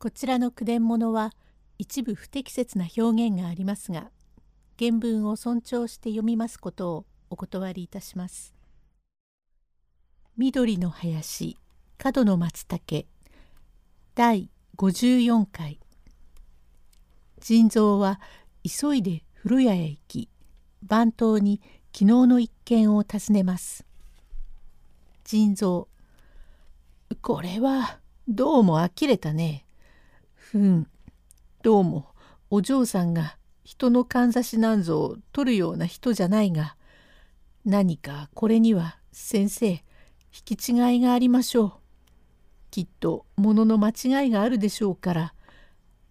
こちらの句伝物は一部不適切な表現がありますが原文を尊重して読みますことをお断りいたします。緑の林角の松茸第54回腎臓は急いで風呂屋へ行き番頭に昨日の一件を尋ねます。腎臓これはどうも呆れたね。ふんどうもお嬢さんが人のかんざしなんぞを取るような人じゃないが何かこれには先生引き違いがありましょう。きっと物の間違いがあるでしょうから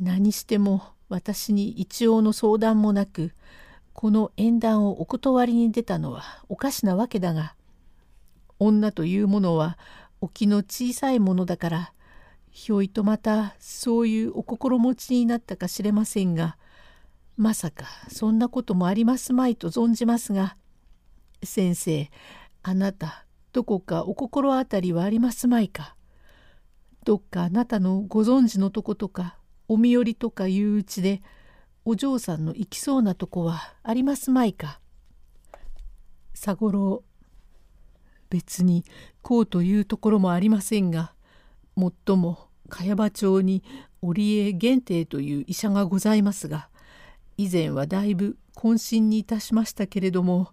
何しても私に一応の相談もなくこの縁談をお断りに出たのはおかしなわけだが女というものは沖の小さいものだからひょいとまたそういうお心持ちになったかしれませんがまさかそんなこともありますまいと存じますが先生あなたどこかお心当たりはありますまいか？どっかあなたのご存知のとことかお身寄りとかいううちでお嬢さんの行きそうなとこはありますまいか？佐五郎別にこうというところもありませんがもっとも茅場町に織江玄帝という医者がございますが以前はだいぶ渾身にいたしましたけれども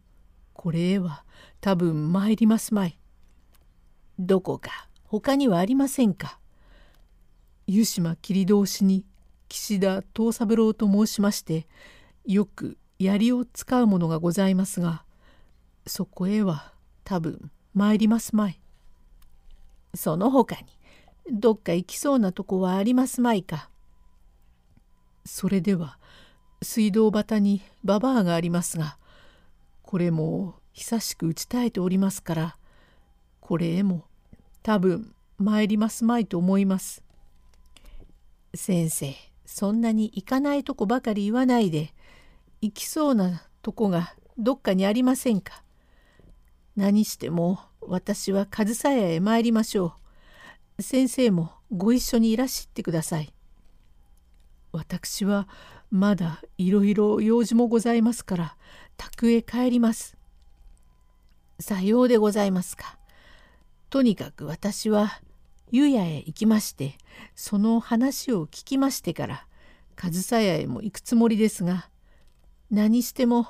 これへは多分参りますまい。どこか他にはありませんか？湯島切通しに岸田藤三郎と申しましてよく槍を使うものがございますがそこへは多分参りますまい。その他にどっか行きそうなとこはありますまいか？それでは水道端にババアがありますがこれも久しく打ち絶えておりますからこれへも多分参りますまいと思います。先生そんなに行かないとこばかり言わないで行きそうなとこがどっかにありませんか？何しても私は上総屋へ参りましょう。先生もご一緒にいらしってください。私はまだいろいろ用事もございますから宅へ帰ります。さようでございますか。とにかく私は湯屋へ行きましてその話を聞きましてから上総屋へも行くつもりですが何しても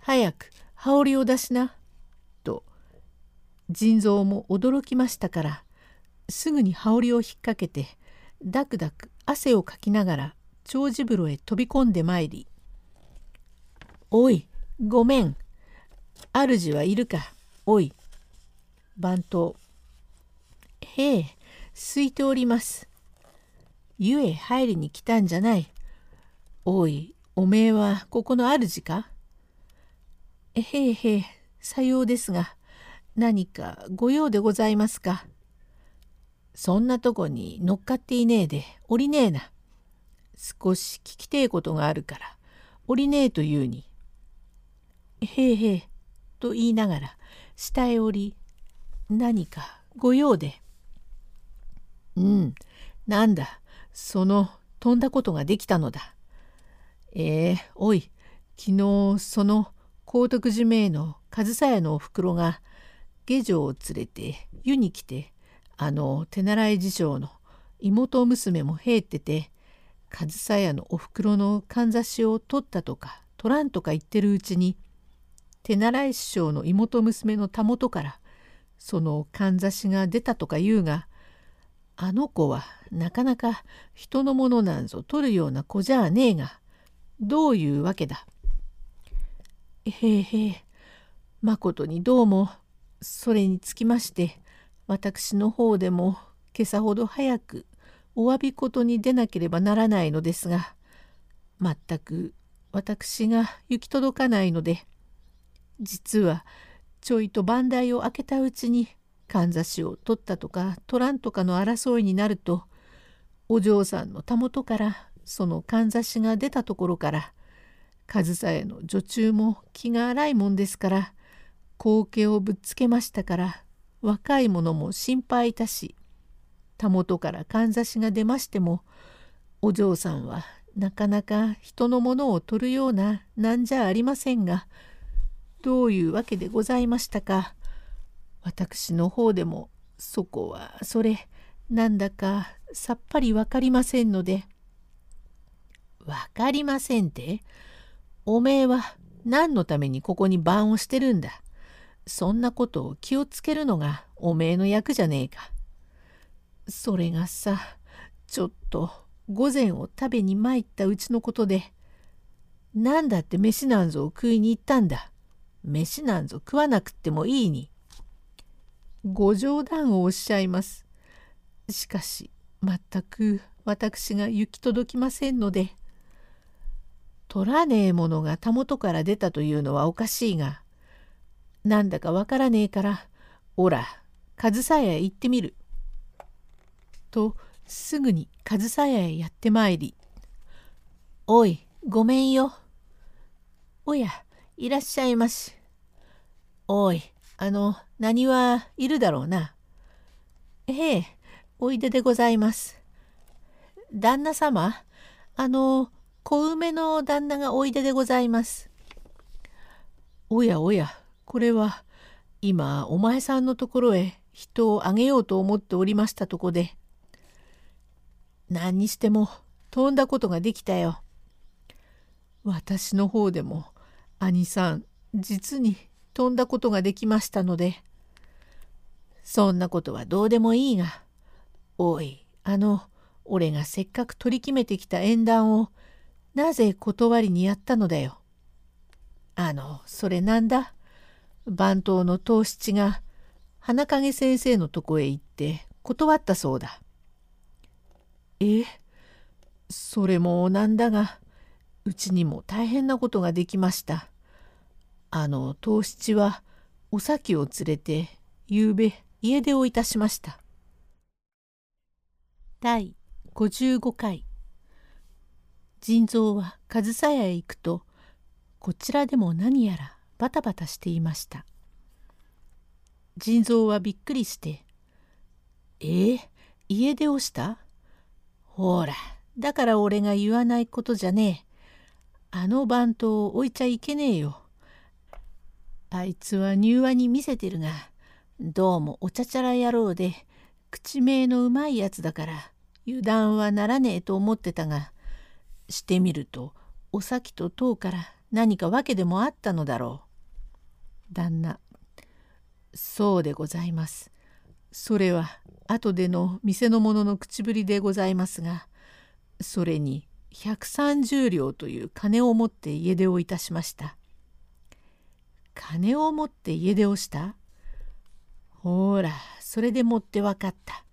早く羽織を出しなと腎臓も驚きましたからすぐに羽織を引っ掛けてダクダク汗をかきながら長寿風呂へ飛び込んでまいり「おいごめん主はいるかおい番頭。へえ空いております。湯へ入りに来たんじゃない。おいおめえはここの主か？へえへえさようですが何かご用でございますか？そんなとこに乗っかっていねえで降りねえな。少し聞きてえことがあるから降りねえと言うに。へえへえと言いながら下へ降り何かご用で。うんなんだその飛んだことができたのだ。えー、おい昨日その高徳寺名の上総屋のおふくろが下女を連れて湯に来てあの手習い事情の妹娘も入ってて上総屋のおふくろのかんざしを取ったとか取らんとか言ってるうちに手習い師匠の妹娘のたもとからそのかんざしが出たとか言うがあの子はなかなか人のものなんぞ取るような子じゃあねえがどういうわけだ。へえへえまことにどうもそれにつきまして私の方でも今朝ほど早くお詫び事に出なければならないのですが全く私が行き届かないので実はちょいと番台を開けたうちにかんざしを取ったとか取らんとかの争いになるとお嬢さんのたもとからそのかんざしが出たところから上総への女中も気が荒いもんですから高家をぶっつけましたから若い者も心配いたしたもとからかんざしが出ましてもお嬢さんはなかなか人のものを取るようななんじゃありませんがどういうわけでございましたか私の方でもそこはそれなんだかさっぱり分かりませんので。分かりませんって？おめえは何のためにここに番をしてるんだ？そんなことを気をつけるのがおめえの役じゃねえか。それがさちょっと午前を食べに参ったうちのことで何だって飯なんぞを食いに行ったんだ。飯なんぞ食わなくってもいいに。ご冗談をおっしゃいます。しかし全く私が行き届きませんので。取らねえものがたもとから出たというのはおかしいがなんだかわからねえからおら上総屋へ行ってみる。とすぐに上総屋へやってまいり「おいごめんよ」「おやいらっしゃいまし」「おいあの何はいるだろうな」「ええおいででございます」「旦那様あの小梅の旦那がおいででございます。おやおや、これは今お前さんのところへ人をあげようと思っておりましたとこで。何にしても飛んだことができたよ。私の方でも兄さん実に飛んだことができましたので。そんなことはどうでもいいが、おい、あの、俺がせっかく取り決めてきた縁談をなぜ断りにやったのだよ。あの、それなんだ？番頭の藤七が花影先生のとこへ行って断ったそうだ。えそれもなんだがうちにも大変なことができました。あの藤七はお咲を連れてゆうべ家出をいたしました。第55回腎臓は上総屋へ行くとこちらでも何やらバタバタしていました。腎臓はびっくりして「えー、家出をした？ほらだから俺が言わないことじゃねえ。あの番頭を置いちゃいけねえよ。あいつは柔和に見せてるがどうもおちゃちゃら野郎で口名のうまいやつだから油断はならねえと思ってたがしてみるとお咲と塔から何か訳でもあったのだろう。旦那そうでございます。それは後での店の者の口ぶりでございますがそれに130両という金を持って家出をいたしました。金を持って家出をした？ほらそれでもって分かった。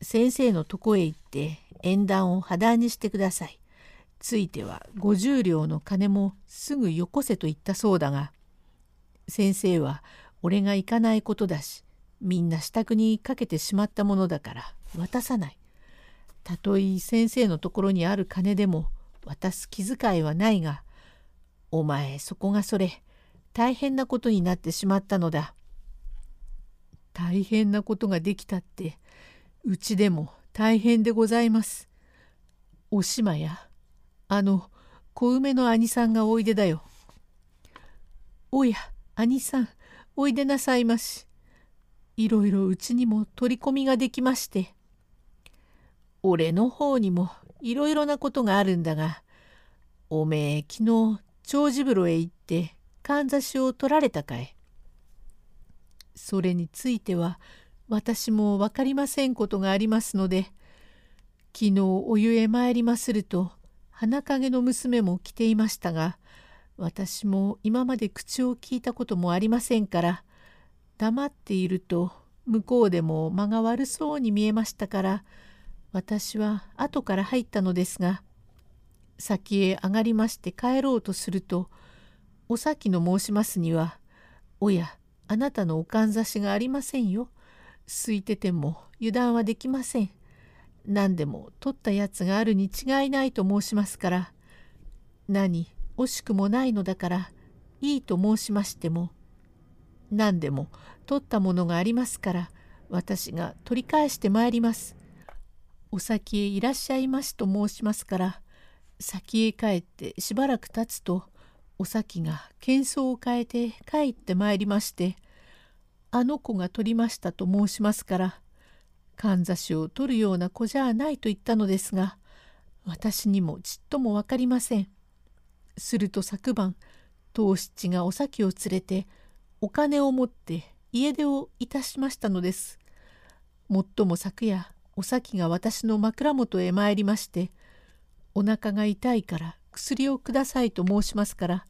先生のとこへ行って縁談を破談にしてください。ついては50両の金もすぐよこせと言ったそうだが先生は俺が行かないことだしみんな支度にかけてしまったものだから渡さない。たとえ先生のところにある金でも渡す気遣いはないがお前そこがそれ大変なことになってしまったのだ。大変なことができたってうちでも大変でございます。おしまやあの小梅の兄さんがおいでだよ。おや兄さんおいでなさいまし。いろいろうちにも取り込みができまして。俺の方にもいろいろなことがあるんだがおめえ昨日長寿風呂へ行ってかんざしを取られたかい。それについては私も分かりませんことがありますので昨日お湯へ参りますると花影の娘も来ていましたが私も今まで口を聞いたこともありませんから黙っていると向こうでも間が悪そうに見えましたから私は後から入ったのですが先へ上がりまして帰ろうとするとお先の申しますには「おやあなたのおかんざしがありませんよ。空いてても油断はできません。何でも取ったやつがあるに違いないと申しますから何惜しくもないのだからいいと申しましても何でも取ったものがありますから私が取り返してまいります。お先へいらっしゃいましと申しますから先へ帰ってしばらく経つとお咲が喧騒を変えて帰ってまいりまして「あの子が取りました」と申しますからかんざしを取るような子じゃないと言ったのですが私にもちっとも分かりません。すると昨晩藤七がお咲を連れてお金を持って家出をいたしましたのです。もっとも昨夜お咲が私の枕元へ参りまして「お腹が痛いから薬をください」と申しますから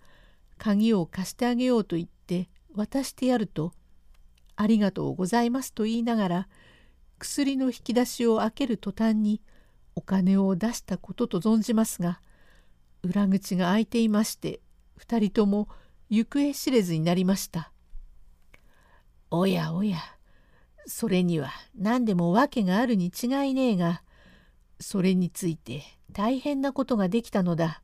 鍵を貸してあげようと言って渡してやると「ありがとうございます」と言いながら薬の引き出しを開ける途端にお金を出したことと存じますが裏口が開いていまして2人とも行方知れずになりました。おやおやそれには何でも訳があるに違いねえがそれについて大変なことができたのだ。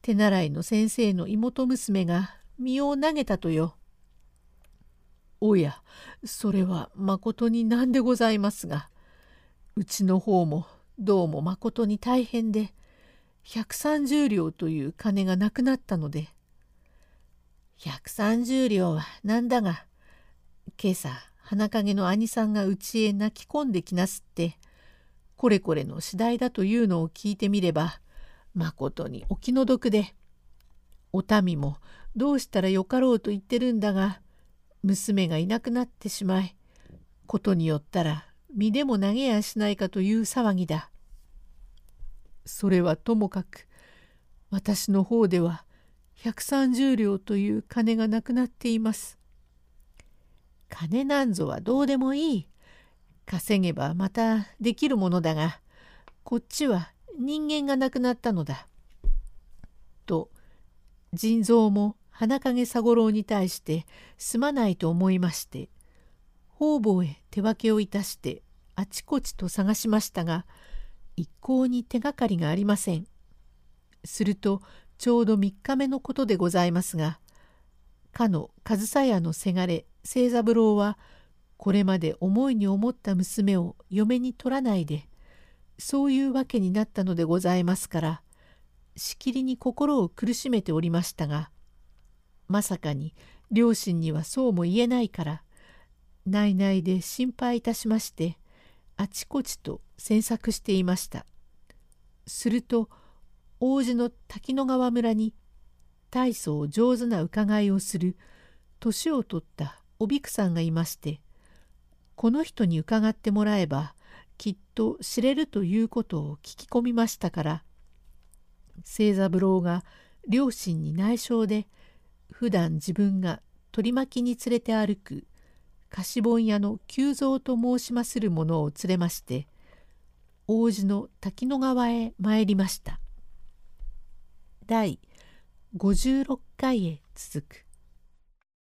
手習いの先生の妹娘が身を投げたとよ。おやそれはまことに何でございますがうちの方もどうもまことに大変で130両という金がなくなったので130両はなんだが今朝花影の兄さんがうちへ泣き込んできなすってこれこれの次第だというのを聞いてみればまことにお気の毒でお民もどうしたらよかろうと言ってるんだが娘がいなくなってしまいことによったら身でも投げやしないかという騒ぎだ。それはともかく私の方では130両という金がなくなっています。金なんぞはどうでもいい。稼げばまたできるものだが、こっちは人間が亡くなったのだ。と、腎臓も花影三五郎に対してすまないと思いまして、方々へ手分けをいたしてあちこちと探しましたが、一向に手がかりがありません。するとちょうど3日目のことでございますが、かの上総屋のせがれ清三郎はこれまで思いに思った娘を嫁に取らないでそういうわけになったのでございますからしきりに心を苦しめておりましたがまさかに両親にはそうも言えないから内々で心配いたしましてあちこちと詮索していました。すると王子の滝野川村に大層上手な伺いをする年を取ったおびくさんがいましてこの人に伺ってもらえばきっと知れるということを聞き込みましたから清三郎が両親に内緒で普段自分が取り巻きに連れて歩く貸本屋の久蔵と申しまする者を連れまして王子の滝野川へ参りました。第56回へ続く。